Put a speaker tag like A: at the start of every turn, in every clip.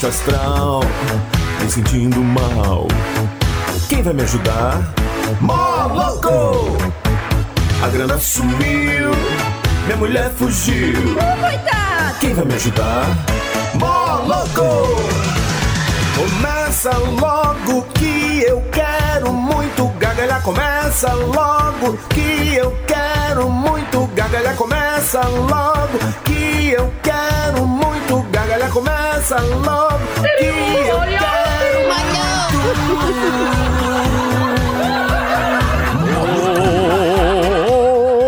A: baixo astral, me sentindo mal. Quem vai me ajudar? Moloco! A grana sumiu, minha mulher fugiu.
B: Coitado!
A: Quem vai me ajudar? Moloco! Começa logo que eu quero muito gargalhar. Começa logo que eu quero muito gargalhar. Começa logo que eu quero muito. Começa logo que eu quero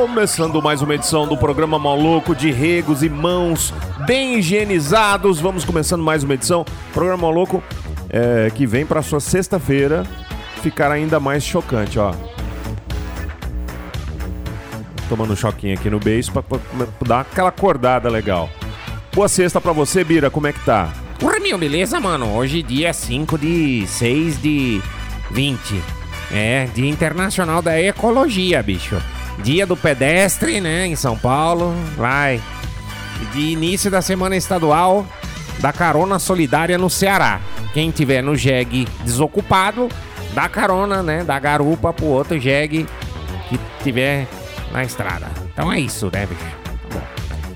C: Começando mais uma edição do programa Maluco de Regos e Mãos bem higienizados. Vamos começando mais uma edição. Programa Maluco é, que vem para sua sexta-feira ficar ainda mais chocante, ó. Tomando um choquinho aqui no beijo pra dar aquela acordada legal. Boa sexta pra você, Bira. Como é que tá?
D: Porra, meu, beleza, mano? Hoje dia 5 de 6 de 20. É, Dia Internacional da Ecologia, bicho. Dia do pedestre, né, em São Paulo. Vai. De início da semana estadual da carona solidária no Ceará. Quem tiver no jegue desocupado, dá carona, né, dá garupa pro outro jegue que tiver na estrada. Então é isso, né, bicho?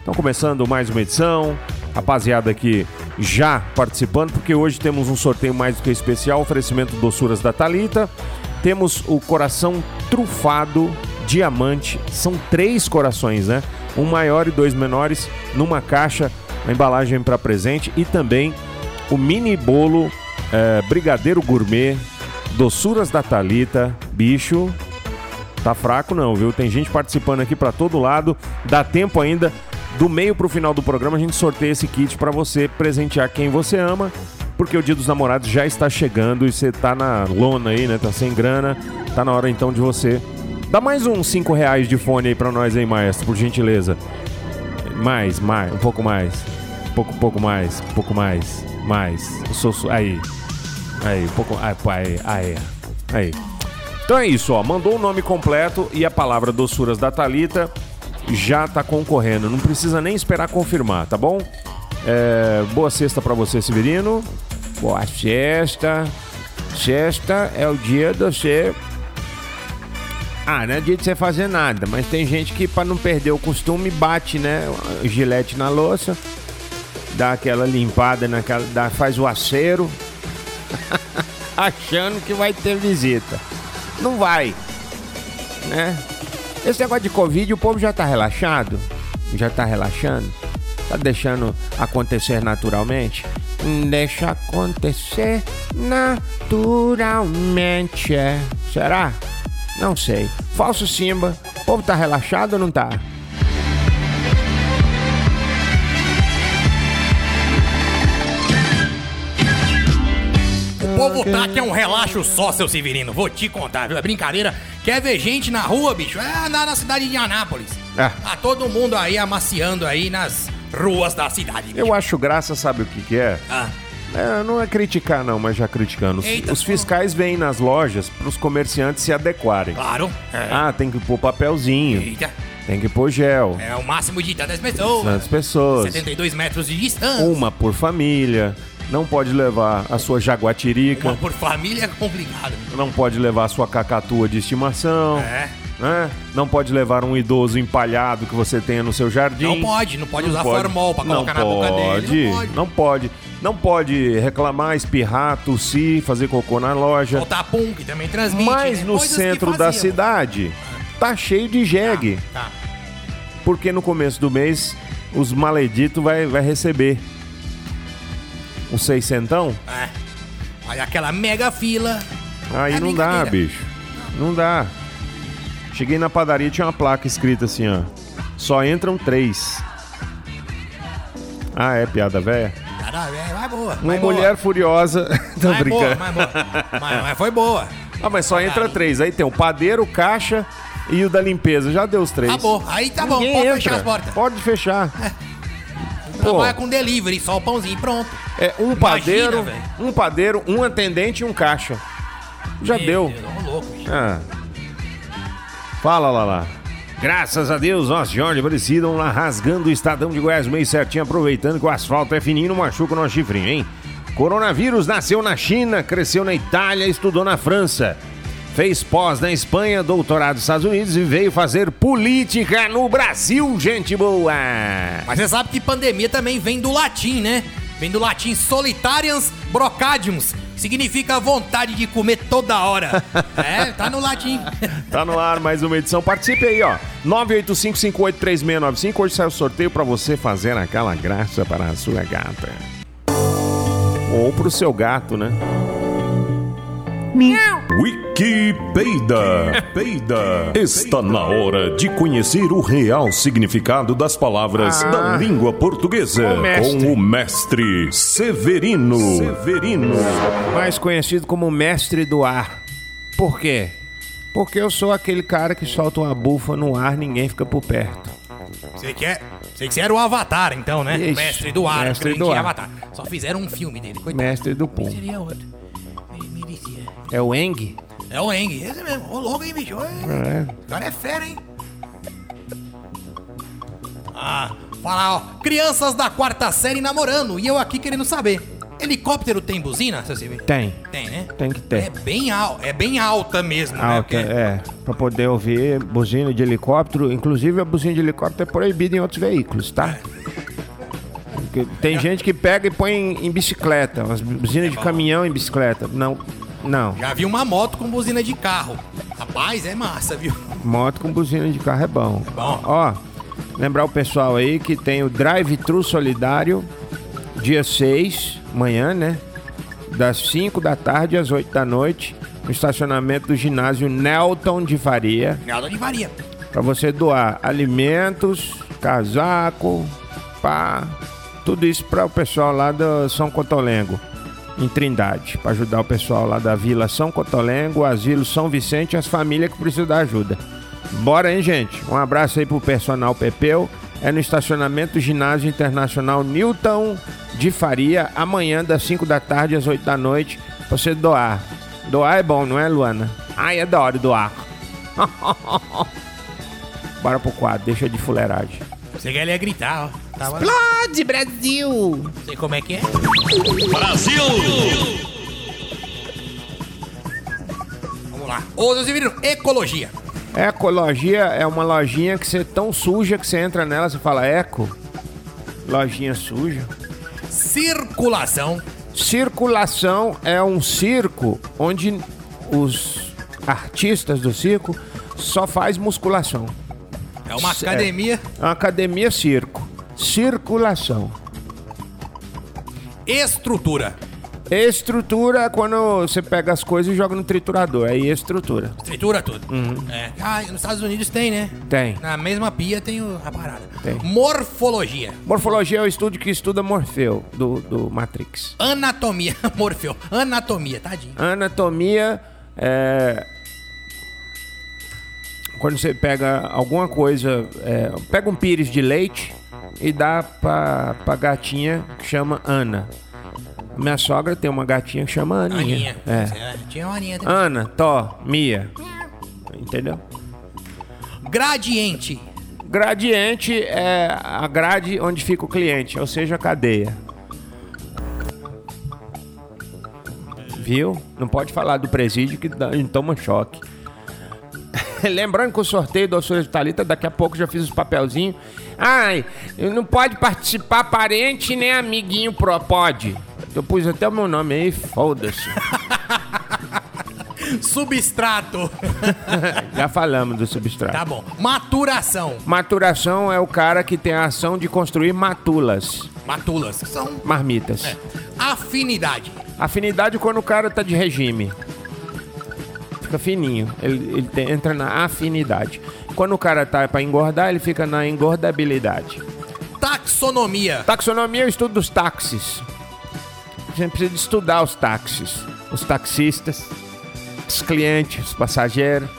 C: Então, começando mais uma edição. Rapaziada aqui já participando, porque hoje temos um sorteio mais do que especial, oferecimento doçuras da Talita. Temos o coração trufado diamante. São três corações, né? Um maior e dois menores numa caixa, uma embalagem para presente e também o mini bolo eh, brigadeiro gourmet, doçuras da Talita, bicho. Tá fraco não, viu? Tem gente participando aqui pra todo lado. Dá tempo ainda do meio pro final do programa a gente sorteia esse kit pra você presentear quem você ama, porque o Dia dos Namorados já está chegando e você tá na lona aí, né? Tá sem grana. Tá na hora então de você Dá mais uns 5 reais de fone aí pra nós aí, maestro, por gentileza. Mais, mais, um pouco mais. Pouco, pouco mais, pouco mais, mais. Sou, sou- aí. Aí, um pouco. Pô, aí, aí. Aí. Então é isso, ó. Mandou o nome completo e a palavra doçuras da Talita já tá concorrendo. Não precisa nem esperar confirmar, tá bom? É, boa sexta pra você, Severino.
D: Boa sexta. Sexta é o dia de você. Ah, não é dia de você fazer nada, mas tem gente que, pra não perder o costume, bate, né? Gilete na louça, dá aquela limpada, naquela, dá, faz o acero, achando que vai ter visita. Não vai, né? Esse negócio de Covid, o povo já tá relaxado? Já tá relaxando? Tá deixando acontecer naturalmente? Deixa acontecer naturalmente. é. Será? Não sei. Falso Simba. O povo tá relaxado ou não tá?
E: Povo tá que é um relaxo só, seu Severino. Vou te contar, viu? É brincadeira. Quer ver gente na rua, bicho? É na, na cidade de Anápolis.
C: É.
E: Tá todo mundo aí amaciando aí nas ruas da cidade. bicho.
C: Eu acho graça, sabe o que, que é?
E: Ah,
C: É, não é criticar, não, mas já criticando. Os,
E: Eita,
C: os fiscais vêm nas lojas para os comerciantes se adequarem.
E: claro. É.
C: Ah, tem que pôr papelzinho,
E: Eita.
C: tem que pôr gel.
E: É o máximo de tantas pessoas.
C: Tantas pessoas.
E: 72 metros de distância.
C: Uma por família. Não pode levar a sua jaguatirica.
E: Uma por família é complicado.
C: Não pode levar a sua cacatua de estimação.
E: É.
C: né? Não pode levar um idoso empalhado que você tenha no seu jardim.
E: Não pode, não pode usar formol pra colocar na boca dele. Não pode.
C: Não pode. Não pode reclamar, espirrar, tossir, fazer cocô na loja.
E: Soltar pum, que também transmite.
C: Mas
E: né?
C: no
E: Coisas
C: centro da cidade tá cheio de jegue.
E: Tá.
C: Porque no começo do mês os maleditos vai, vai receber um seiscentão.
E: É. Aí aquela mega fila.
C: Aí
E: É
C: não dá, bicho. Não dá. Cheguei na padaria tinha uma placa escrita assim, ó. Só entram três. Ah, é piada velha?
E: Cara, é, vai boa.
C: Uma
E: vai
C: mulher
E: boa.
C: furiosa. Tô
E: boa,
C: brincando.
E: vai boa. Mas, mas foi boa.
C: Ah, mas só entra três. Aí tem o padeiro, o caixa e o da limpeza. Já deu os três.
E: Tá bom. Aí tá bom,
C: Ninguém
E: pode
C: entra.
E: fechar as portas.
C: Pode fechar. Pô.
E: Trabalha com delivery, só o pãozinho pronto.
C: É um
E: Imagina,
C: padeiro,
E: velho.
C: um padeiro, um atendente e um caixa. Já
E: Meu
C: deu.
E: Deus, ô louco, bicho.
C: Ah. Fala, Lala. Graças a Deus, nós onde precisam lá rasgando o estadão de Goiás meio certinho, aproveitando que o asfalto é fininho, não machuca o nosso chifrinho, hein? Coronavírus nasceu na China, cresceu na Itália, estudou na França. Fez pós na Espanha, doutorado nos Estados Unidos e veio fazer política no Brasil, gente boa!
E: Mas você sabe que pandemia também vem do latim, né? Vem do latim solitarians brocadiums, que significa vontade de comer toda hora. é, tá no latim.
C: Tá no ar mais uma edição. Participe aí, ó. 985583695. Hoje sai o sorteio pra você fazer aquela graça para a sua gata. Ou pro seu gato, né?
A: Wikipedia. Peida. Está na hora de conhecer o real significado das palavras da língua portuguesa
C: O
A: com o mestre Severino. Severino.
C: Mais conhecido como mestre do ar. Por quê? Porque eu sou aquele cara que solta uma bufa no ar, ninguém fica por perto.
E: Você quer? Você que você era o Avatar, então, né?
C: Isso,
E: Mestre do ar,
C: mestre do ar.
E: Avatar. Só fizeram um filme dele, coitado.
C: Mestre do pum.
E: Seria outro.
C: É o Eng?
E: É o Eng, esse mesmo. Ô, louco, hein, bicho? É.
C: É.
E: O cara é fera, hein? Ah, fala, ó. Crianças da quarta série namorando e eu aqui querendo saber. Helicóptero tem buzina, seu Silvio?
C: Tem.
E: Tem, né?
C: Tem que ter.
E: É bem, al é bem alta mesmo, né?
C: Alta,
E: Porque-
C: é. Pra poder ouvir buzina de helicóptero. Inclusive, a buzina de helicóptero é proibida em outros veículos, tá? Porque Tem gente que pega e põe em, em bicicleta. As buzinas de caminhão em bicicleta. Não, não.
E: Já vi uma moto com buzina de carro. Rapaz, é massa, viu?
C: Moto com buzina de carro é bom.
E: Bom.
C: Ó, lembrar o pessoal aí que tem o Drive-Thru Solidário, dia 6, amanhã, né? Das 5 da tarde às 8 da noite, no estacionamento do ginásio Nelton de Faria,
E: Nada de varia.
C: para você doar alimentos, casaco, pá, tudo isso para o pessoal lá do São Cotolengo, em Trindade, para ajudar o pessoal lá da Vila São Cotolengo, Asilo São Vicente e as famílias que precisam da ajuda. Bora, hein, gente? Um abraço aí pro personal Pepeu. É no estacionamento Ginásio Internacional Newton de Faria, amanhã das 5 da tarde às 8 da noite, pra você doar. Doar é bom, não é, Luana? Ai, é da hora doar. Bora pro quadro, deixa de fuleiragem.
E: Você quer ia gritar, ó. Tava...
B: Explode, Brasil!
E: Sei como é que é. Brasil! Vamos lá. Ô, seu Severino, ecologia.
C: Ecologia é uma lojinha que você é tão suja que você entra nela e fala eco. Lojinha suja.
E: Circulação.
C: Circulação é um circo onde os artistas do circo só faz musculação.
E: É uma
C: É.
E: academia.
C: É uma academia circo. Circulação.
E: Estrutura.
C: Estrutura é quando você pega as coisas e joga no triturador. Aí estrutura.
E: Tritura tudo.
C: Uhum.
E: É. Ah, nos Estados Unidos tem, né?
C: Tem.
E: Na mesma pia tem o- a parada.
C: Tem.
E: Morfologia.
C: Morfologia é o estudo que estuda Morfeu, do, do Matrix.
E: Anatomia. Morfeu. Anatomia, tadinho.
C: Anatomia é. Quando você pega alguma coisa, é, pega um pires de leite e dá pra, pra gatinha que chama Ana. Minha sogra tem uma gatinha que chama Aninha.
E: Aninha.
C: É.
E: Tinha uma aninha também.
C: Ana, Tó, Mia. Entendeu?
E: Gradiente.
C: Gradiente é a grade onde fica o cliente, ou seja, a cadeia. Viu? Não pode falar do presídio que dá- toma choque. Lembrando que o sorteio do Açores de Thalita, daqui a pouco já fiz os papelzinhos. Ai, não pode participar parente nem amiguinho pro. Pode. Eu pus até o meu nome aí, foda-se.
E: Substrato.
C: já falamos do substrato.
E: tá bom. Maturação.
C: Maturação é o cara que tem a ação de construir matulas,
E: Matulas. São.
C: marmitas.
E: É. Afinidade.
C: Afinidade quando o cara tá de regime. Fica fininho. Ele, ele tem- entra na afinidade. Quando o cara tá pra engordar, ele fica na engordabilidade.
E: Taxonomia.
C: Taxonomia é o estudo dos táxis. A gente precisa estudar os táxis. Os taxistas, os clientes, os passageiros,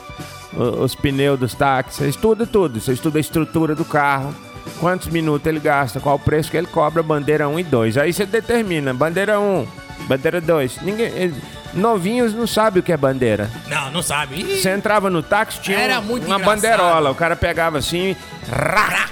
C: os pneus dos táxis. Você estuda tudo. Você estuda a estrutura do carro. Quantos minutos ele gasta, qual o preço que ele cobra, bandeira 1 e 2. Aí você determina, bandeira 1, bandeira 2. Ninguém, novinhos não sabem o que é bandeira.
E: Não, não sabe. Ih,
C: Você entrava no táxi, tinha
E: Era
C: um-
E: muito
C: uma
E: engraçado.
C: bandeirola. O cara pegava assim, rá,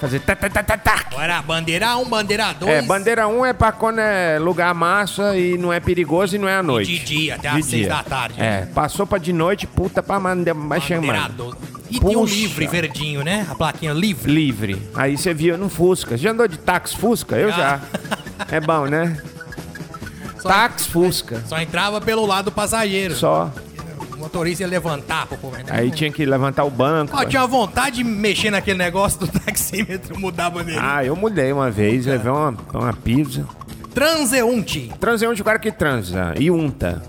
C: Fazer tá, tá, tá, tá, tá.
E: Agora, bandeira 1, bandeira 2.
C: É, bandeira 1 é pra quando é lugar massa e não é perigoso e não é à noite.
E: De dia, até
C: De
E: às 6
C: dia.
E: da tarde.
C: É, passou pra de noite, puta pra mandar mais
E: Bandeira
C: chamar.
E: 12. E tem um
C: Puxa.
E: livre verdinho, né? A plaquinha livre.
C: Livre. Aí você via no Fusca. Já andou de táxi Fusca? Eu já. É bom, né?
E: Só-
C: Táxi Fusca.
E: Só entrava pelo lado do passageiro.
C: Só.
E: O motorista ia levantar pro povo.
C: Aí tinha que levantar o banco.
E: Ó, eu tinha vontade de mexer naquele negócio do taxímetro, mudar a bandeira.
C: Ah, eu mudei uma vez, levei uma, uma pizza.
E: Transeunte.
C: Transeunte, o cara que transa. E unta.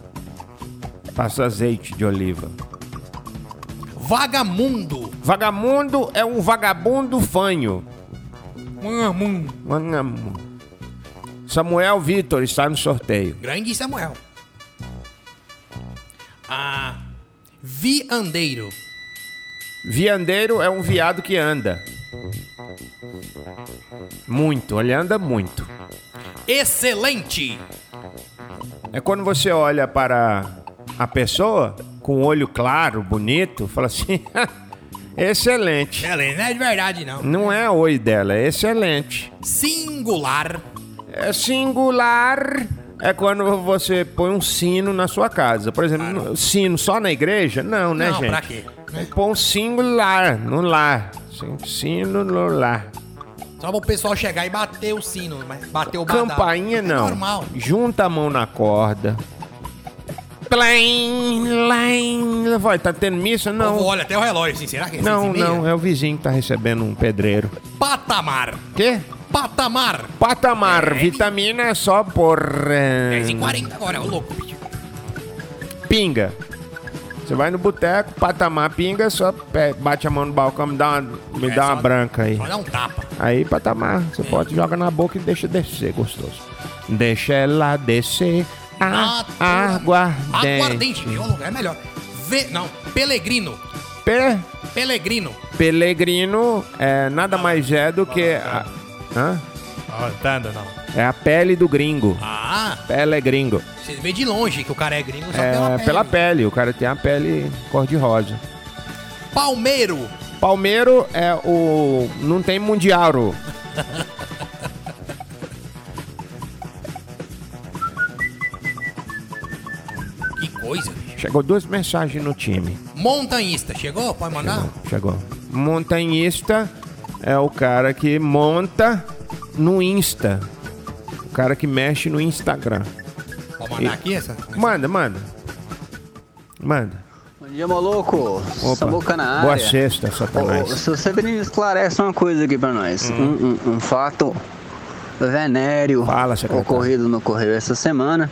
C: Passa azeite de oliva.
E: Vagamundo.
C: Vagamundo é um vagabundo fanho.
E: Vagamundo.
C: Vagamundo. Samuel Vitor está no sorteio.
E: Grande Samuel. Ah, viandeiro.
C: Viandeiro é um viado que anda. Muito, ele anda muito.
E: Excelente.
C: É quando você olha para a pessoa com o olho claro, bonito, fala assim: excelente.
E: Excelente, não é de verdade, não.
C: Não é oi dela, é excelente.
E: Singular.
C: É singular. É quando você põe um sino na sua casa. Por exemplo, no- sino só na igreja? Não, né,
E: não,
C: gente?
E: pra quê?
C: Pôr um singular no lar. Sino no lar.
E: Só pro pessoal chegar e bater o sino, mas bater o badalo.
C: Campainha
E: É
C: não.
E: normal.
C: Junta a mão na corda. Plim, lim. Vai, tá tendo missa?
E: Não.
C: Não.
E: Olha até o relógio, assim, será que é
C: Não,
E: meia?
C: não, é o vizinho que tá recebendo um pedreiro.
E: Patamar.
C: Quê?
E: Patamar.
C: Patamar, vitamina é só por. eh,
E: 10 e 40 agora, ô louco, bicho.
C: Pinga. Você vai no boteco, patamar, pinga, só pe- bate a mão no balcão, me dá uma, me
E: É,
C: dá uma
E: só-
C: branca aí.
E: Só dá um tapa.
C: Aí, patamar, você pode jogar na boca e deixa descer, gostoso. Deixa ela descer. A,
E: Ah,
C: aguardente.
E: Aguardente. Ô, louco, É melhor. Ve... Não, Pelegrino.
C: Pe,
E: Pelegrino.
C: pelegrino é, nada mais é do que. A, hã?
E: Ah, tá, não.
C: É a pele do gringo.
E: Ah,
C: Pelegringo.
E: você vê de longe que o cara é gringo só
C: É,
E: pela pele.
C: pela pele. O cara tem a pele cor-de-rosa.
E: Palmeiro.
C: Palmeiro é o. Não tem mundial.
E: Que coisa, bicho.
C: Chegou duas mensagens no time.
E: Montanhista. Chegou? Pode mandar?
C: Chegou. Montanhista é o cara que monta no Insta. O cara que mexe no Instagram.
E: Pode mandar aqui essa?
C: Manda, manda. Manda.
F: Bom dia, maluco.
C: Opa.
F: Samuca na área.
C: Boa sexta, Satanás.
F: se você me esclarece uma coisa aqui pra nós. Um, um- um fato venéreo
C: Fala,
F: ocorrido no correio essa semana.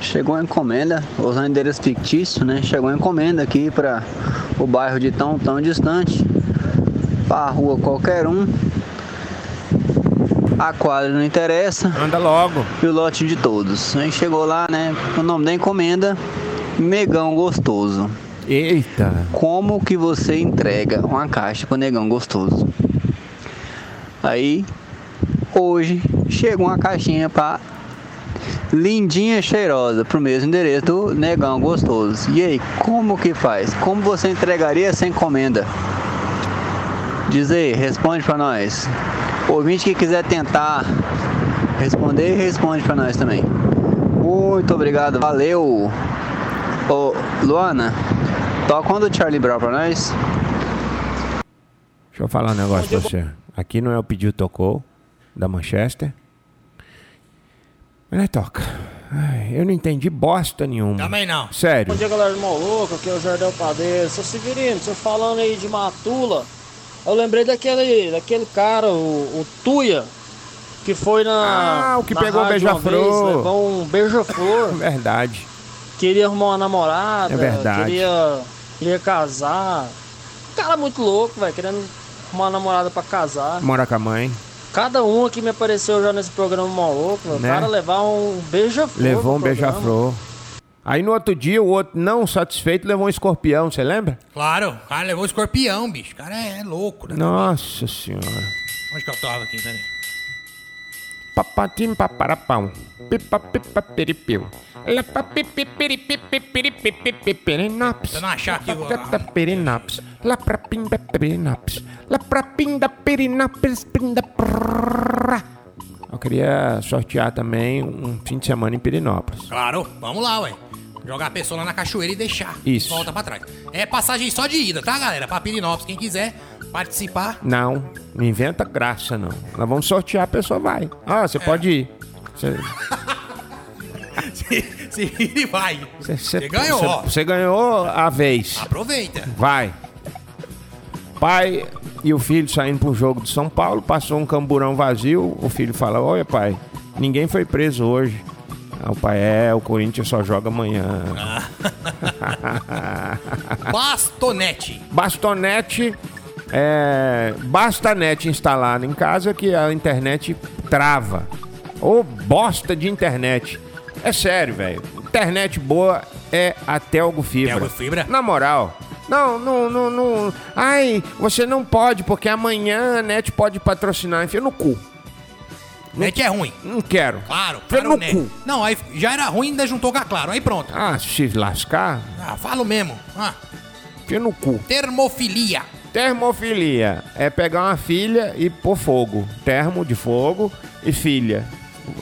F: Chegou uma encomenda, usando endereço fictício, né? Chegou uma encomenda aqui para o bairro de tão tão distante, para a rua qualquer um. A quadra não interessa
C: Anda logo.
F: e o lote de todos. A gente chegou lá, né? O nome da encomenda, Megão Gostoso.
C: Eita.
F: Como que você entrega uma caixa pro negão gostoso? Aí, hoje, chegou uma caixinha pra lindinha cheirosa pro mesmo endereço do negão gostoso. E aí, como que faz? Como você entregaria essa encomenda? Diz aí, responde pra nós. Ouvinte que quiser tentar responder, responde pra nós também. Muito obrigado, valeu. Ô, Luana, toca um do Charlie Brown pra nós.
C: Deixa eu falar um negócio pra você. Aqui não é o pedido tocou, da Manchester. Mas nós toca. Ai, eu não entendi bosta nenhuma.
E: Também não.
C: Sério.
G: Bom dia, galera do Maluco, aqui é o Jardel Padeiro. Seu Severino, você falando aí de Matula, eu lembrei daquele, daquele cara, o, o Tuia, que foi na.
C: Ah, o que
G: na
C: pegou o beija-flor.
G: Levou um beija-flor,
C: Verdade.
G: queria arrumar uma namorada,
C: É verdade.
G: queria, queria casar. Cara muito louco, velho, querendo arrumar uma namorada pra casar.
C: Mora com a mãe.
G: Cada um que me apareceu já nesse programa maluco, velho, o
C: Né?
G: cara levar um beija-flor.
C: Levou um beija-flor. Aí no outro dia, o outro, não satisfeito, levou um escorpião, você lembra?
E: Claro, o cara levou o escorpião, bicho. O cara é, é louco, né?
C: Nossa senhora.
E: Onde que eu tava aqui, peraí?
C: Papatim paparapão. Pipa pipa peripiu. Lapa pipi
E: não achar aqui
C: Tata perinops. Lá pra pinda prrrra. Eu queria sortear também um fim de semana em Pirinópolis.
E: Claro, vamos lá, ué. Jogar a pessoa lá na cachoeira e deixar.
C: Isso.
E: Volta pra trás. É passagem só de ida, tá, galera? Pra Pirinópolis. Quem quiser participar.
C: Não, não inventa graça, não. Nós vamos sortear, a pessoa vai. Ah, você pode ir. Você,
E: se, se vira e vai.
C: você-
E: ganhou.
C: Você ganhou a vez.
E: Aproveita.
C: Vai. Pai e o filho saindo pro jogo de São Paulo, passou um camburão vazio. O filho fala: Olha, pai, ninguém foi preso hoje. Ah, o pai é, o Corinthians só joga amanhã.
E: Bastonete.
C: Bastonete, é, basta a net instalada em casa que a internet trava. Ou bosta de internet. É sério, velho. Internet boa é a Telgo Fibra.
E: Telgo Fibra?
C: Na moral. Não, não, não, não. Ai, você não pode, porque amanhã a net pode patrocinar. Enfia no cu.
E: Net é ruim.
C: Não quero.
E: Claro, para
C: no
E: net.
C: cu.
E: Não, aí já era ruim, ainda juntou com a Claro. Aí pronto.
C: Ah, se lascar,
E: Ah, falo mesmo. Ah,
C: enfia no cu.
E: termofilia.
C: Termofilia é pegar uma filha e pôr fogo. Termo de fogo e filha.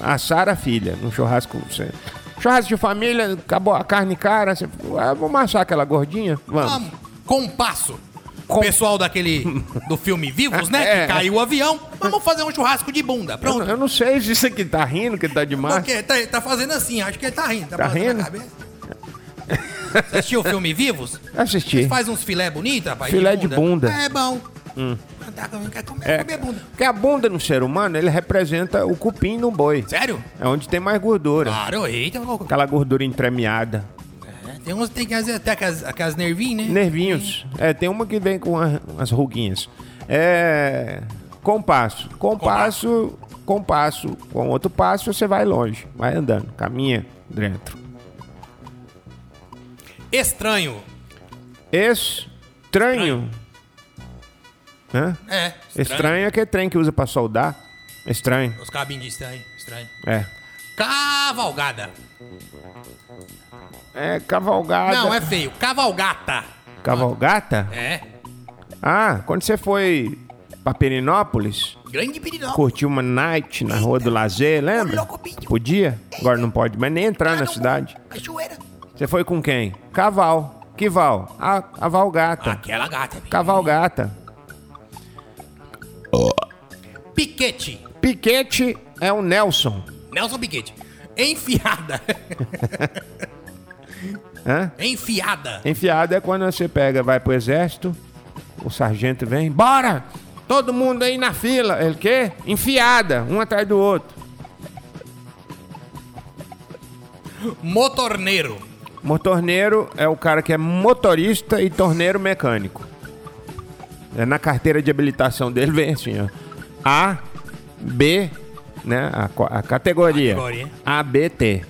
C: Assar a filha no churrasco. Você... Churrasco de família, acabou a carne cara. Você... Ah, vamos assar aquela gordinha? Vamos.
E: Vamos. Compasso.
C: Com-
E: Pessoal daquele do filme Vivos, né?
C: É.
E: Que caiu o avião. Vamos fazer um churrasco de bunda.
C: Eu,
E: Pronto.
C: não- eu não sei se isso aqui tá rindo, que tá demais.
E: Porque tá, tá fazendo assim, acho que ele tá rindo. Tá,
C: Tá rindo?
E: Você assistiu o filme Vivos?
C: Assisti.
E: Faz uns filé bonito, rapaz.
C: Filé de bunda. Hum.
E: É bom. Comer,
C: É.
E: comer bunda.
C: Porque a bunda no ser humano, ele representa o cupim no boi.
E: Sério?
C: É onde tem mais gordura.
E: Claro, eita.
C: Aquela gordura entremeada.
E: É, Tem uns que tem que fazer até aquelas, aquelas nervinhas, né?
C: Nervinhos. É, tem uma que vem com a- umas ruguinhas. É. Compasso. Compasso, compasso. Com outro passo, você vai longe. Vai andando. Caminha dentro.
E: Estranho.
C: Estranho. Hã?
E: É.
C: Estranho é aquele trem que usa pra soldar. Estranho.
E: Os cabinhos de estranho. Estranho.
C: É.
E: Cavalgada.
C: É cavalgada.
E: Não, é feio. Cavalgata.
C: Cavalgata?
E: É.
C: Ah, quando você foi pra Perinópolis,
E: Grande pirinó.
C: curtiu uma night na Rua do Lazer, lembra? Podia? Agora não pode mais nem entrar na cidade.
E: Cachoeira.
C: Você foi com quem? Caval. Que val? A, a Valgata.
E: Aquela gata.
C: Cavalgata.
E: Piquete.
C: Piquete é o Nelson.
E: Nelson Piquete. Enfiada.
C: Hã?
E: Enfiada.
C: Enfiada é quando você pega, vai pro exército, o sargento vem, bora! Todo mundo aí na fila. Ele quê? Enfiada, um atrás do outro.
E: Motorneiro.
C: Motorneiro é o cara que é motorista e torneiro mecânico. É na carteira de habilitação dele vem assim, ó. A, B, né? A, a categoria.
E: Categoria.
C: ABT.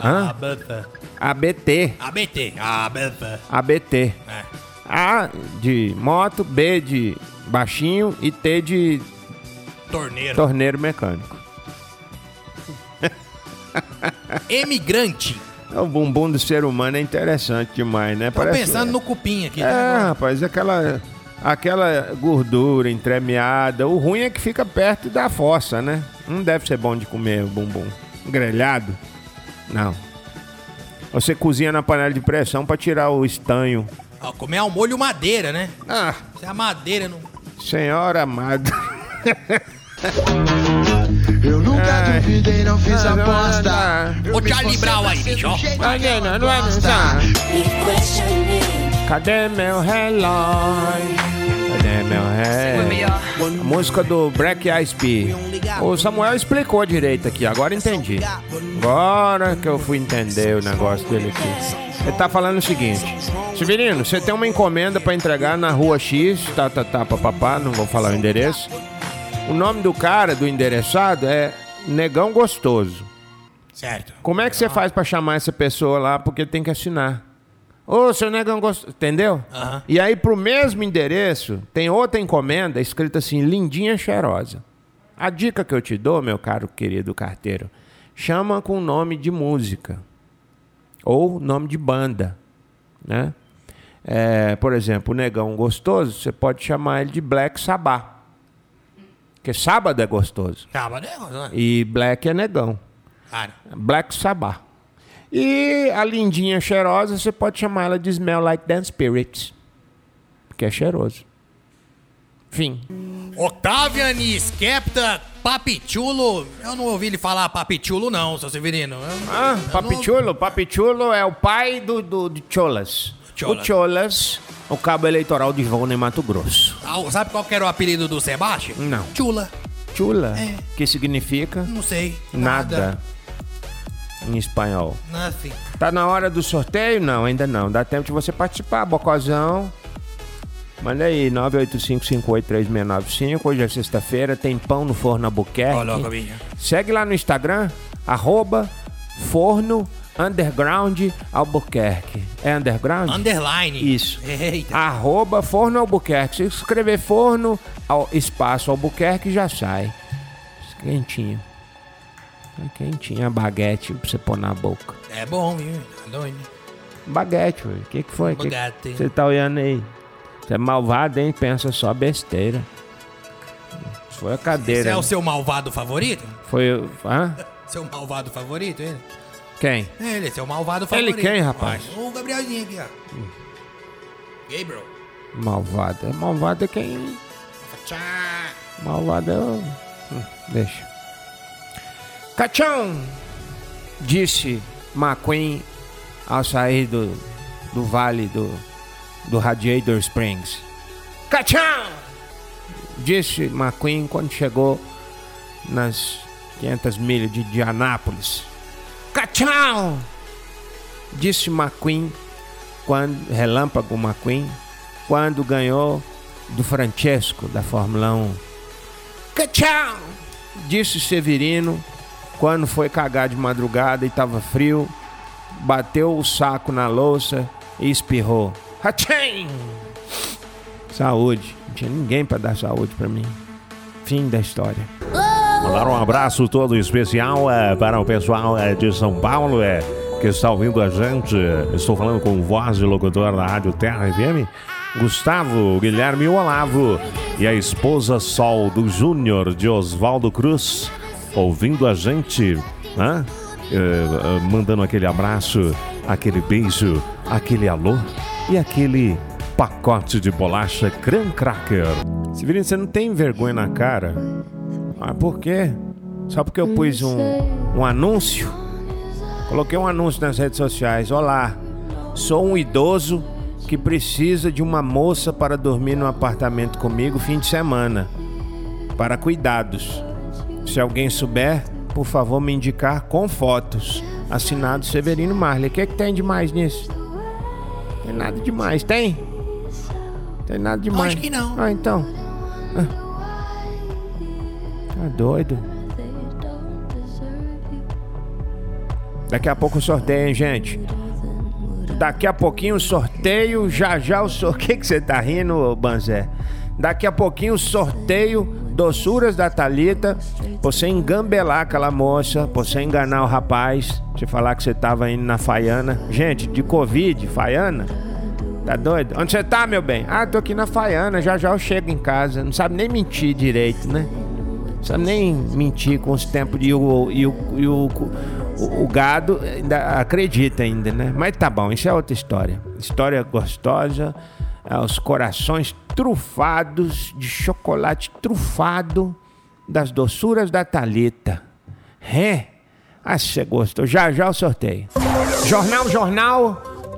C: Hã?
E: Abata.
C: ABT.
E: ABT. Abata.
C: ABT.
E: É.
C: A de moto, B de baixinho e T de
E: Torneiro.
C: torneiro mecânico.
E: Emigrante.
C: O bumbum do ser humano é interessante demais, né?
E: Tô pensando no cupim aqui. tá?
C: É,
E: Agora.
C: rapaz, aquela, aquela gordura entremeada. O ruim é que fica perto da fossa, né? Não deve ser bom de comer o bumbum. Grelhado? Não. Você cozinha na panela de pressão pra tirar o estanho.
E: Ó, comer ao molho madeira, né?
C: Ah,
E: Se a madeira não.
C: senhora amada.
H: Eu nunca
C: Ai.
H: duvidei, não fiz
C: Ah, não,
H: aposta.
C: não,
E: Ô, Charlie Brown aí,
H: do
E: bicho,
C: não é. Cadê meu relógio? Cadê meu relógio? A música do Black Eyed Peas. O Samuel explicou direito aqui, agora entendi. Agora que eu fui entender o negócio dele aqui. Ele tá falando o seguinte: Severino, você tem uma encomenda pra entregar na rua X, tá, tá, tá, papapá, não vou falar o endereço. O nome do cara, do endereçado, é Negão Gostoso.
E: Certo.
C: Como é que você faz pra chamar essa pessoa lá? Porque tem que assinar. Ô, seu negão gostoso. Entendeu? E aí, pro mesmo endereço, tem outra encomenda escrita assim: Lindinha Cheirosa. A dica que eu te dou, meu caro querido carteiro, chama com nome de música. Ou nome de banda. Né? É, por exemplo, o negão gostoso, você pode chamar ele de Black Sabá. Porque sábado é gostoso.
E: Sábado é, né?
C: E Black é negão.
E: Cara,
C: Black Sabá. E a lindinha cheirosa, você pode chamar ela de Smell Like Dance Spirits. Porque é cheiroso. Fim.
E: Octavian Skepta Papichulo. Eu não ouvi ele falar Papichulo, não, seu Severino. Eu-
C: Ah,
E: eu
C: Papichulo. Papichulo é o pai do, do, de Cholas.
E: Cholas.
C: O Cholas, o cabo eleitoral de Volney Mato Grosso.
E: não- Ah, Sabe qual que era o apelido do Sebastião?
C: Não.
E: Chula.
C: Chula,
E: É.
C: que significa
E: Não sei.
C: nada em espanhol.
E: Nothing.
C: Tá na hora do sorteio? Não, ainda não. Dá tempo de você participar, Bocozão. Manda aí, 985583695. Hoje é sexta-feira, tem pão no forno Albuquerque.
E: Coloca, bicho.
C: Segue lá no Instagram, arroba forno underground Albuquerque. É underground?
E: Underline.
C: Isso.
E: Eita.
C: Arroba Forno Albuquerque. Se escrever Forno, ao, espaço Albuquerque, já sai. Quentinho. É quentinho, a baguete pra você pôr na boca.
E: É bom, viu? Tá doido.
C: Baguete, ué. O que, que foi?
E: Baguete.
C: que você tá olhando aí? Você é malvado, hein? Pensa só besteira. Foi a cadeira.
E: Esse é o seu malvado favorito?
C: Foi. o- Hã?
E: Seu malvado favorito, ele?
C: Quem?
E: Ele, seu malvado
C: Ele
E: favorito.
C: quem, rapaz?
E: O Gabrielzinho aqui, ó. Gabriel.
C: Malvado. É malvado é quem. Malvado é o. Hum, Deixa. Cachão! Disse McQueen ao sair do, do vale do, do Radiator Springs. Cachão! Disse McQueen quando chegou nas 500 milhas de Indianápolis. Cachão! Disse McQueen quando Relâmpago McQueen quando ganhou do Francesco da Fórmula 1. Cachão! Disse Severino quando foi cagar de madrugada e tava frio, bateu o saco na louça e espirrou. Hachim! Saúde. Não tinha ninguém pra dar saúde pra mim. Fim da história.
A: Mandar um abraço todo especial eh, para o pessoal eh, de São Paulo eh, que está ouvindo a gente. Estou falando com voz de locutor da Rádio Terra FM, Gustavo Guilherme Olavo e a esposa Sol do Júnior de Oswaldo Cruz, ouvindo a gente, né? Eh, eh, mandando aquele abraço, aquele beijo, aquele alô e aquele pacote de bolacha Cran Cracker.
C: Severino, você não tem vergonha na cara? Ah, por quê? Só porque eu pus um, um anúncio? Coloquei um anúncio nas redes sociais. Olá, sou um idoso que precisa de uma moça para dormir no apartamento comigo fim de semana. Para cuidados. Se alguém souber, por favor me indicar com fotos. Assinado Severino Marley. O que, é que tem de mais nisso? Tem nada demais, tem? Tem nada demais.
E: Acho que não.
C: Ah, então. Ah. Tá doido? Daqui a pouco o sorteio, hein, gente? Daqui a pouquinho o sorteio, já já o sorteio. O que que você tá rindo, Banzé? Daqui a pouquinho o sorteio, doçuras da Thalita, pra você engambelar aquela moça, você enganar o rapaz, você falar que você tava indo na Faiana. Gente, de Covid, Faiana? Tá doido? Onde você tá, meu bem? Ah, tô aqui na Faiana, já já eu chego em casa. Não sabe nem mentir direito, né? Não sabe nem mentir com os tempos de o, e o, e o, o, o gado ainda acredita ainda, né? Mas tá bom, isso é outra história. História gostosa, os corações trufados de chocolate trufado das doçuras da Talita. É? Ah, você gostou. Já já o sorteio. Jornal, jornal,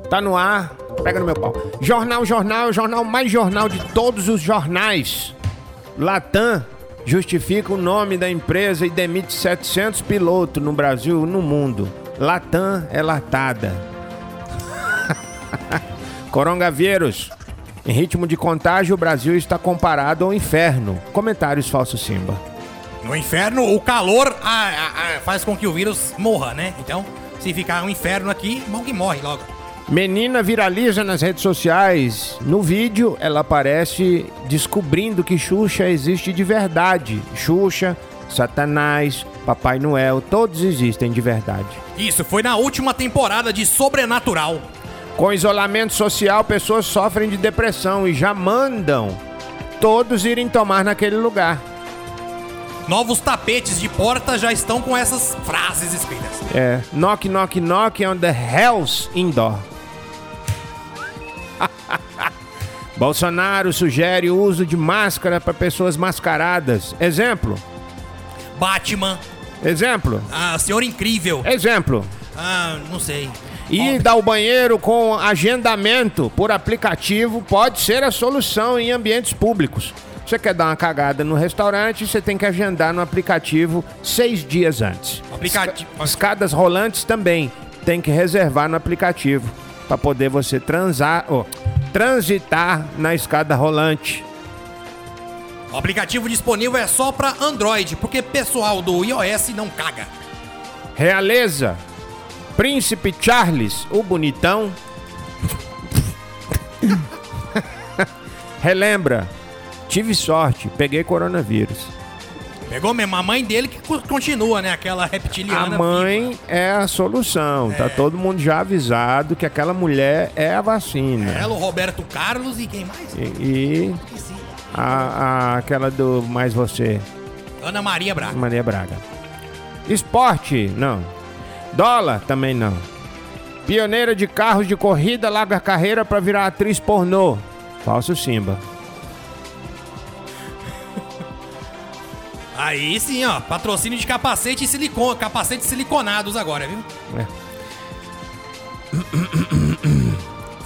C: tá no ar. Pega no meu pau. Jornal, jornal, jornal mais jornal de todos os jornais. Latam justifica o nome da empresa e demite 700 pilotos no Brasil no mundo. Latam é latada. Coronavírus. Em ritmo de contágio, o Brasil está comparado ao inferno. Comentários falso Simba.
E: No inferno, o calor ah, ah, ah, faz com que o vírus morra, né? Então, se ficar um inferno aqui, bom que morre logo.
C: Menina viraliza nas redes sociais. No vídeo, ela aparece descobrindo que Xuxa existe de verdade. Xuxa, Satanás, Papai Noel, todos existem de verdade.
E: Isso foi na última temporada de Sobrenatural.
C: Com isolamento social, pessoas sofrem de depressão e já mandam todos irem tomar naquele lugar.
E: Novos tapetes de porta já estão com essas frases escritas.
C: É, knock, knock, knock on the house indoor. Bolsonaro sugere o uso de máscara para pessoas mascaradas. Exemplo,
E: Batman,
C: exemplo,
E: ah, Senhor Incrível,
C: exemplo.
E: ah, não sei.
C: Ir ao banheiro com agendamento por aplicativo pode ser a solução em ambientes públicos. Você quer dar uma cagada no restaurante, você tem que agendar no aplicativo seis dias antes.
E: Aplicativo.
C: Esca- Escadas rolantes também tem que reservar no aplicativo para poder você transar, ó, transitar na escada rolante.
E: O aplicativo disponível é só pra Android, porque pessoal do iOS não caga.
C: Realeza, Príncipe Charles, o bonitão. Relembra, tive sorte, peguei coronavírus.
E: Pegou mesmo a mãe dele que co- continua, né? Aquela
C: A
E: reptiliana.
C: mãe é a solução. Tá todo mundo já avisado que aquela mulher é a vacina.
E: Ela, o Roberto Carlos e quem mais?
C: E, e a, a- aquela do Mais Você,
E: Ana Maria Braga.
C: Maria Braga. Esporte, não. Dólar, também não. Pioneira de carros de corrida larga carreira pra virar atriz pornô. Falso Simba.
E: Aí sim, ó. Patrocínio de capacete e silicone. Capacete siliconados agora, viu?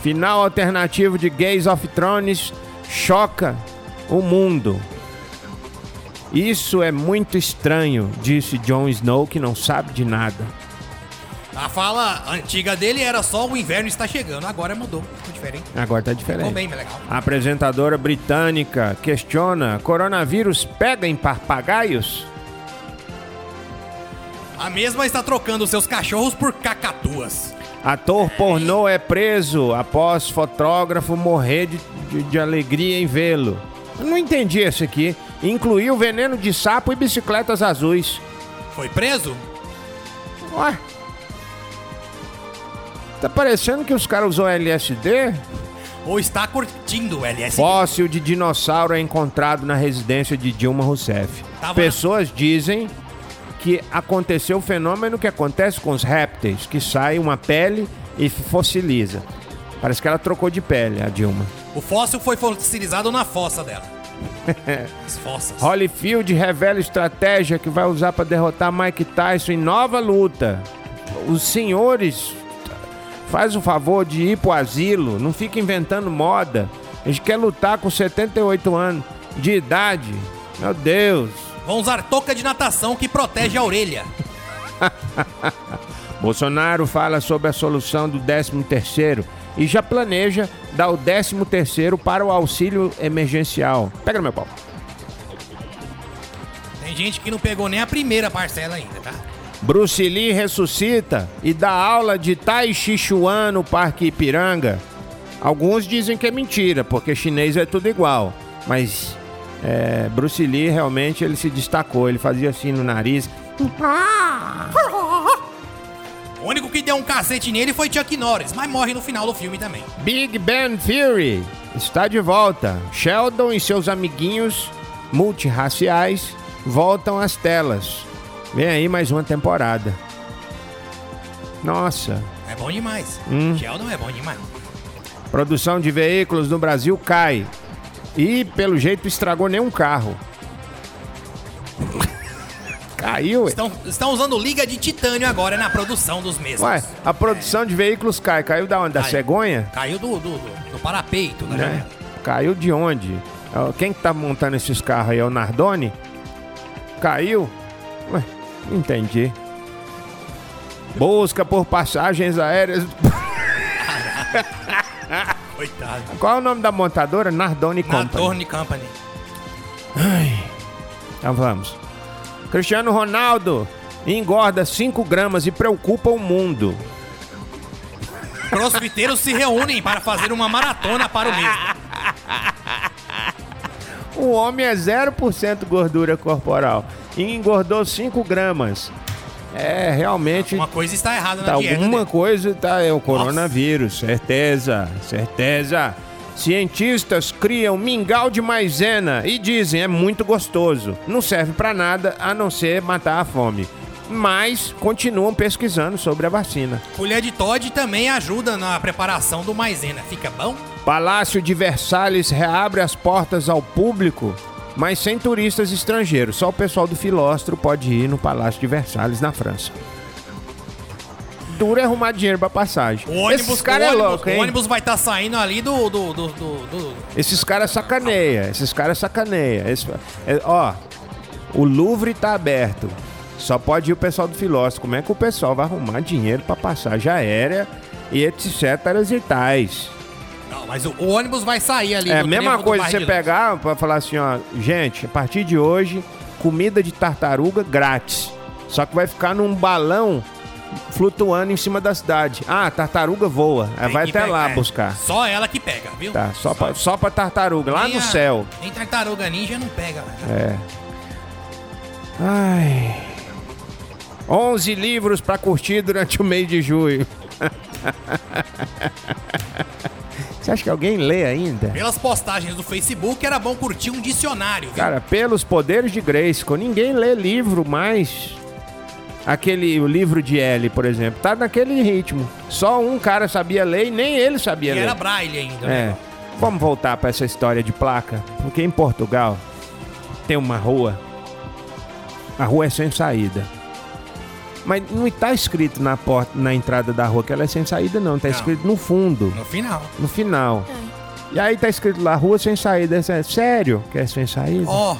C: Final alternativo de Gays of Thrones choca o mundo. Isso é muito estranho, disse Jon Snow, que não sabe de nada.
E: A fala antiga dele era só o inverno está chegando. Agora mudou. Ficou diferente.
C: Agora tá
E: Ficou
C: diferente.
E: bem, mais legal.
C: A apresentadora britânica questiona: coronavírus pega em papagaios?
E: A mesma está trocando seus cachorros por cacatuas.
C: Ator pornô é preso após fotógrafo morrer de, de- de alegria em vê-lo. Não entendi esse aqui. Incluiu veneno de sapo e bicicletas azuis.
E: Foi preso?
C: Ué? Tá parecendo que os caras usou LSD?
E: Ou está curtindo o LSD?
C: Fóssil de dinossauro é encontrado na residência de Dilma Rousseff.
E: Tava-
C: Pessoas dizem que aconteceu o fenômeno que acontece com os répteis, que sai uma pele e fossiliza. Parece que ela trocou de pele, a Dilma.
E: O fóssil foi fossilizado na fossa dela. As fossas.
C: Holyfield revela estratégia que vai usar para derrotar Mike Tyson em nova luta. Os senhores, faz o favor de ir pro asilo, não fica inventando moda. A gente quer lutar com 78 anos de idade. Meu Deus.
E: Vão usar touca de natação que protege a orelha.
C: Bolsonaro fala sobre a solução do 13º e já planeja dar o 13º para o auxílio emergencial. Pega no meu pau.
E: Tem gente que não pegou nem a primeira parcela ainda, tá?
C: Bruce Lee ressuscita e dá aula de Tai Chi Chuan no Parque Ipiranga. Alguns dizem que é mentira, porque chinês é tudo igual. Mas é, Bruce Lee realmente ele se destacou. Ele fazia assim no nariz.
E: O único que deu um cacete nele foi Chuck Norris, mas morre no final do filme também.
C: Big Ben Theory está de volta. Sheldon e seus amiguinhos multirraciais voltam às telas. Vem aí mais uma temporada. Nossa.
E: É bom demais.
C: Hum.
E: Sheldon é bom demais.
C: Produção de veículos no Brasil cai. E, pelo jeito, estragou nenhum carro. Caiu, ué.
E: Estão, estão usando liga de titânio agora na produção dos mesmos.
C: Ué, a produção de veículos cai. Caiu da onde? Da
E: Cai.
C: cegonha?
E: Caiu do, do, do, do parapeito, né?
C: Né? Caiu de onde? Quem que tá montando esses carros aí? É o Nardoni? Caiu? Ué, entendi. Busca por passagens aéreas.
E: Coitado.
C: Qual é o nome da montadora? Nardoni
E: Na
C: Company.
E: Torne Company.
C: Então vamos. Cristiano Ronaldo engorda 5 gramas e preocupa o mundo.
E: Crossfiteiros se reúnem para fazer uma maratona para o mesmo.
C: O homem é 0% gordura corporal engordou 5 gramas. É, realmente
E: Uma coisa está errada na
C: tá,
E: dieta.
C: alguma
E: dele.
C: coisa tá é o coronavírus, certeza, certeza. Cientistas criam mingau de maisena e dizem é muito gostoso. Não serve pra nada a não ser matar a fome. Mas continuam pesquisando sobre a vacina.
E: Colher de Todd também ajuda na preparação do maisena. Fica bom?
C: Palácio de Versalhes reabre as portas ao público, mas sem turistas estrangeiros. Só o pessoal do Filóstro pode ir no Palácio de Versalhes, na França. Duro é arrumar dinheiro pra passagem.
E: O ônibus,
C: Esses caras
E: o
C: é
E: ônibus,
C: louco,
E: o
C: hein?
E: ônibus vai estar saindo ali do. do, do, do, do-
C: Esses caras sacaneia, esses caras sacaneia. Esse- é, ó, o Louvre tá aberto. Só pode ir o pessoal do Filósofo. Como é que o pessoal vai arrumar dinheiro pra passagem aérea e etc e tais?
E: Não, mas o, o ônibus vai sair ali.
C: É a mesma coisa você pegar pra falar assim, ó, gente, a partir de hoje, comida de tartaruga grátis. Só que vai ficar num balão flutuando em cima da cidade. Ah, a tartaruga voa.
E: Tem
C: vai até lá
E: é.
C: buscar.
E: Só ela que pega, viu?
C: Tá, só pra, só pra tartaruga, lá
E: Nem
C: no
E: a-
C: céu.
E: Nem tartaruga ninja não pega. velho.
C: É. Ai. 11 livros pra curtir durante o mês de julho. Você acha que alguém lê ainda?
E: Pelas postagens do Facebook, era bom curtir um dicionário, viu?
C: Cara, pelos poderes de Grayskull, ninguém lê livro mais. Aquele, o livro de L, por exemplo, tá naquele ritmo. Só um cara sabia ler e nem ele sabia
E: e
C: ler.
E: era braille ainda.
C: É.
E: né?
C: Vamos voltar pra essa história de placa, porque em Portugal tem uma rua. A rua é sem saída. Mas não está escrito na porta, na entrada da rua que ela é sem saída, não. Está escrito no fundo,
E: No final.
C: no final. E aí tá escrito lá, rua sem saída. É sério que é sem saída?
E: Ó,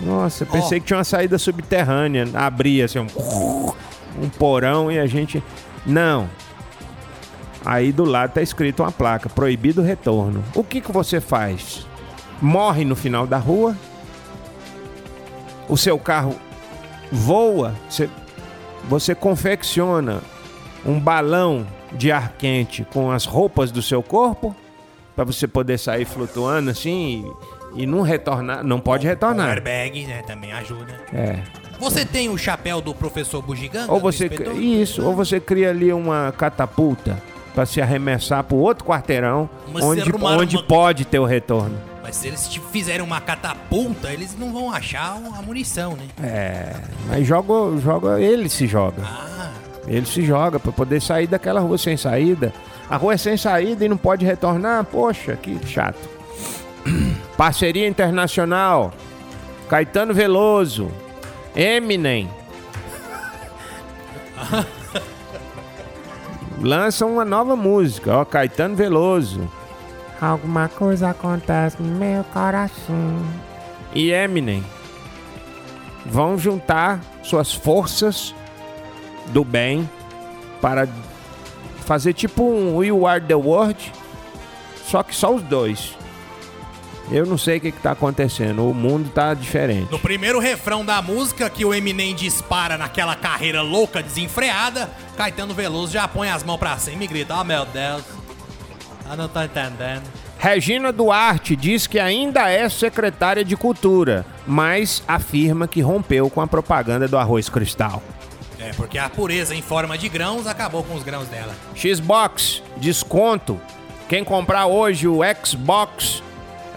C: Nossa, pensei que tinha uma saída subterrânea. Abria assim, um, um porão e a gente. Não. Aí do lado tá escrito uma placa: proibido retorno. O que, que você faz? Morre no final da rua? O seu carro voa? Você, você confecciona um balão de ar quente com as roupas do seu corpo? Pra você poder sair flutuando assim e, e não retornar. Não pode
E: o
C: retornar.
E: airbag, né? Também ajuda.
C: É.
E: Você tem o chapéu do professor Bugiganga?
C: Ou você isso, ou você cria ali uma catapulta para se arremessar pro outro quarteirão
E: Mas
C: onde, onde
E: uma-
C: pode ter o retorno.
E: Mas se eles te fizerem uma catapulta, eles não vão achar a munição, né?
C: É, mas joga, joga ele se joga.
E: Ah,
C: Ele se joga para poder sair daquela rua sem saída. A rua é sem saída e não pode retornar. Poxa, que chato. Parceria internacional. Caetano Veloso. Eminem. Lança uma nova música, ó, Caetano Veloso.
B: Alguma coisa acontece no meu coração.
C: e Eminem vão juntar suas forças do bem para fazer tipo um You Are the World, só que só os dois. Eu não sei o que, que tá acontecendo, o mundo tá diferente.
E: no primeiro refrão da música, que o Eminem dispara naquela carreira louca, desenfreada, Caetano Veloso já põe as mãos pra cima e grita: Oh meu Deus, eu não tô entendendo.
C: Regina Duarte diz que ainda é secretária de Cultura, mas afirma que rompeu com a propaganda do arroz cristal.
E: É, porque a pureza em forma de grãos acabou com os grãos dela.
C: Xbox, desconto. Quem comprar hoje o Xbox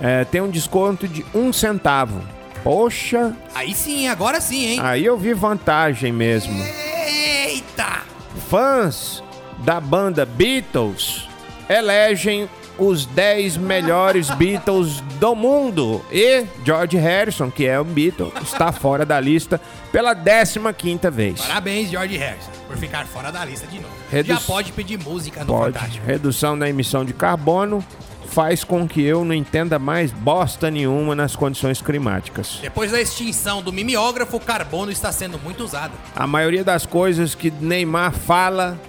C: é, tem um desconto de um centavo. Poxa,
E: Aí sim, agora sim, hein?
C: aí eu vi vantagem mesmo.
E: Eita!
C: Fãs da banda Beatles elegem os 10 melhores Beatles do mundo. E George Harrison, que é um Beatle, está fora da lista pela 15ª vez.
E: Parabéns, George Harrison, por ficar fora da lista de novo.
C: Redu-
E: Já pode pedir música no
C: Pode.
E: Fantástico.
C: Redução da emissão de carbono faz com que eu não entenda mais bosta nenhuma nas condições climáticas.
E: Depois da extinção do mimeógrafo, o carbono está sendo muito usado.
C: A maioria das coisas que Neymar fala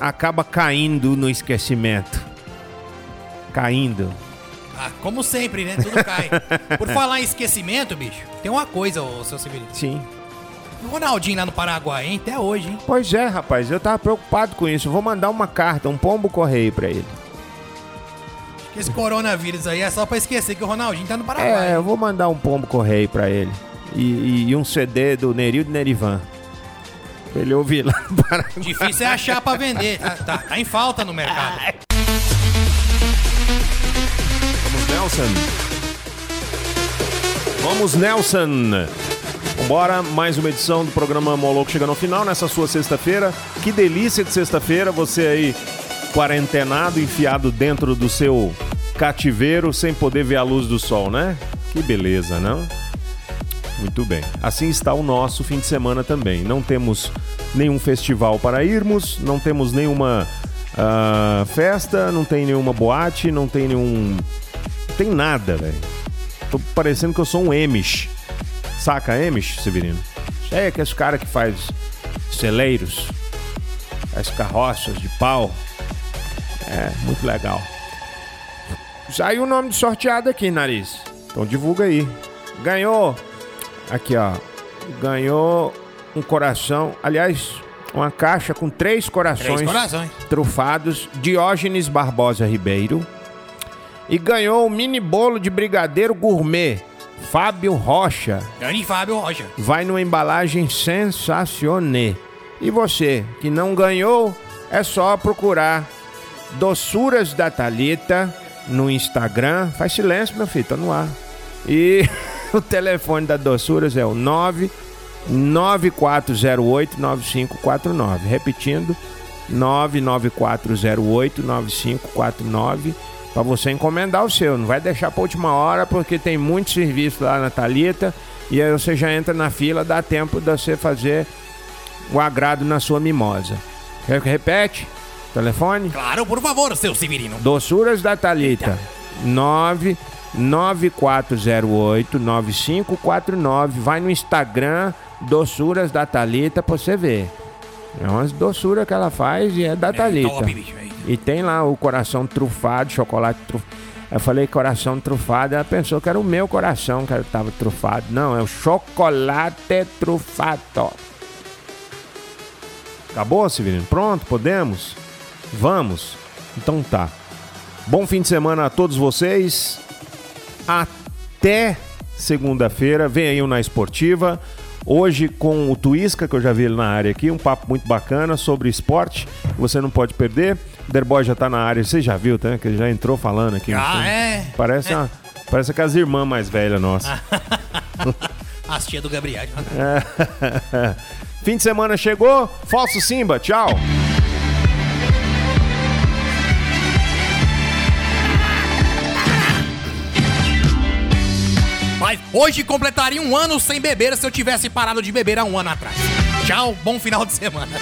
C: acaba caindo no esquecimento. Caindo.
E: Ah, como sempre, né? Tudo cai. Por falar em esquecimento, bicho, tem uma coisa, ô seu Severino.
C: Sim.
E: O Ronaldinho lá no Paraguai, hein? Até hoje, hein?
C: Pois é, rapaz, eu tava preocupado com isso. Vou mandar uma carta, um pombo correio pra ele.
E: Que esse coronavírus aí é só pra esquecer que o Ronaldinho tá no Paraguai.
C: É, eu vou mandar um pombo correio pra ele. E, e- e um CD do Nerildo Nerivan. Pra ele ouvir lá no Paraná.
E: Difícil é achar pra vender. Tá, tá- tá em falta no mercado.
C: Vamos, Nelson. Vamos, Nelson. Vambora, mais uma edição do programa Moloco chegando ao final nessa sua sexta-feira. Que delícia de sexta-feira, você aí quarentenado, enfiado dentro do seu cativeiro sem poder ver a luz do sol, né? Que beleza, não? Muito bem. Assim está o nosso fim de semana também. Não temos nenhum festival para irmos, não temos nenhuma ah, festa, não tem nenhuma boate, não tem nenhum. Tem nada, velho. Tô parecendo que eu sou um Emish. Saca Emish, Severino? É aqueles cara que faz celeiros, as carroças de pau. É, muito legal. Saiu o nome de sorteado aqui, nariz. Então divulga aí. Ganhou. Aqui, ó. Ganhou um coração. Aliás, uma caixa com três corações,
E: Três corações.
C: trufados. Diógenes Barbosa Ribeiro. E ganhou o mini bolo de brigadeiro gourmet. Fábio Rocha.
E: Dani Fábio Rocha.
C: Vai numa embalagem sensacionê. E você que não ganhou, é só procurar Doçuras da Talita no Instagram. Faz silêncio, meu filho, tá no ar. E o telefone da Doçuras é o 9 9408 9549. Repetindo, 99408 9549 para você encomendar o seu. Não vai deixar para última hora porque tem muito serviço lá na Talita e aí você já entra na fila, dá tempo de você fazer o agrado na sua mimosa. Quer que repete? Telefone?
E: Claro, por favor, seu Severino.
C: Doçuras da Talita. 99408 9549. Vai no Instagram Doçuras da Talita pra você ver. É umas doçuras que ela faz e é da Talita.
E: top, bicho. é.
C: E tem lá o coração trufado, chocolate trufado. Eu falei coração trufado, ela pensou que era o meu coração que estava trufado. Não, é o chocolate trufado. Acabou, Severino? Pronto, podemos? Vamos? Então tá. Bom fim de semana a todos vocês. Até segunda-feira. Vem aí o Na Esportiva. Hoje com o Tuisca, que eu já vi ele na área aqui, um papo muito bacana sobre esporte, você não pode perder. O Derboy já tá na área, você já viu, tá? Que ele já entrou falando aqui.
E: Ah, é.
C: Parece, uma- parece que as irmãs mais velhas nossas.
E: As tia do Gabriel.
C: Fim de semana chegou. Falso Simba, tchau.
E: Mas hoje completaria um ano sem beber se eu tivesse parado de beber há um ano atrás. Tchau, bom final de semana.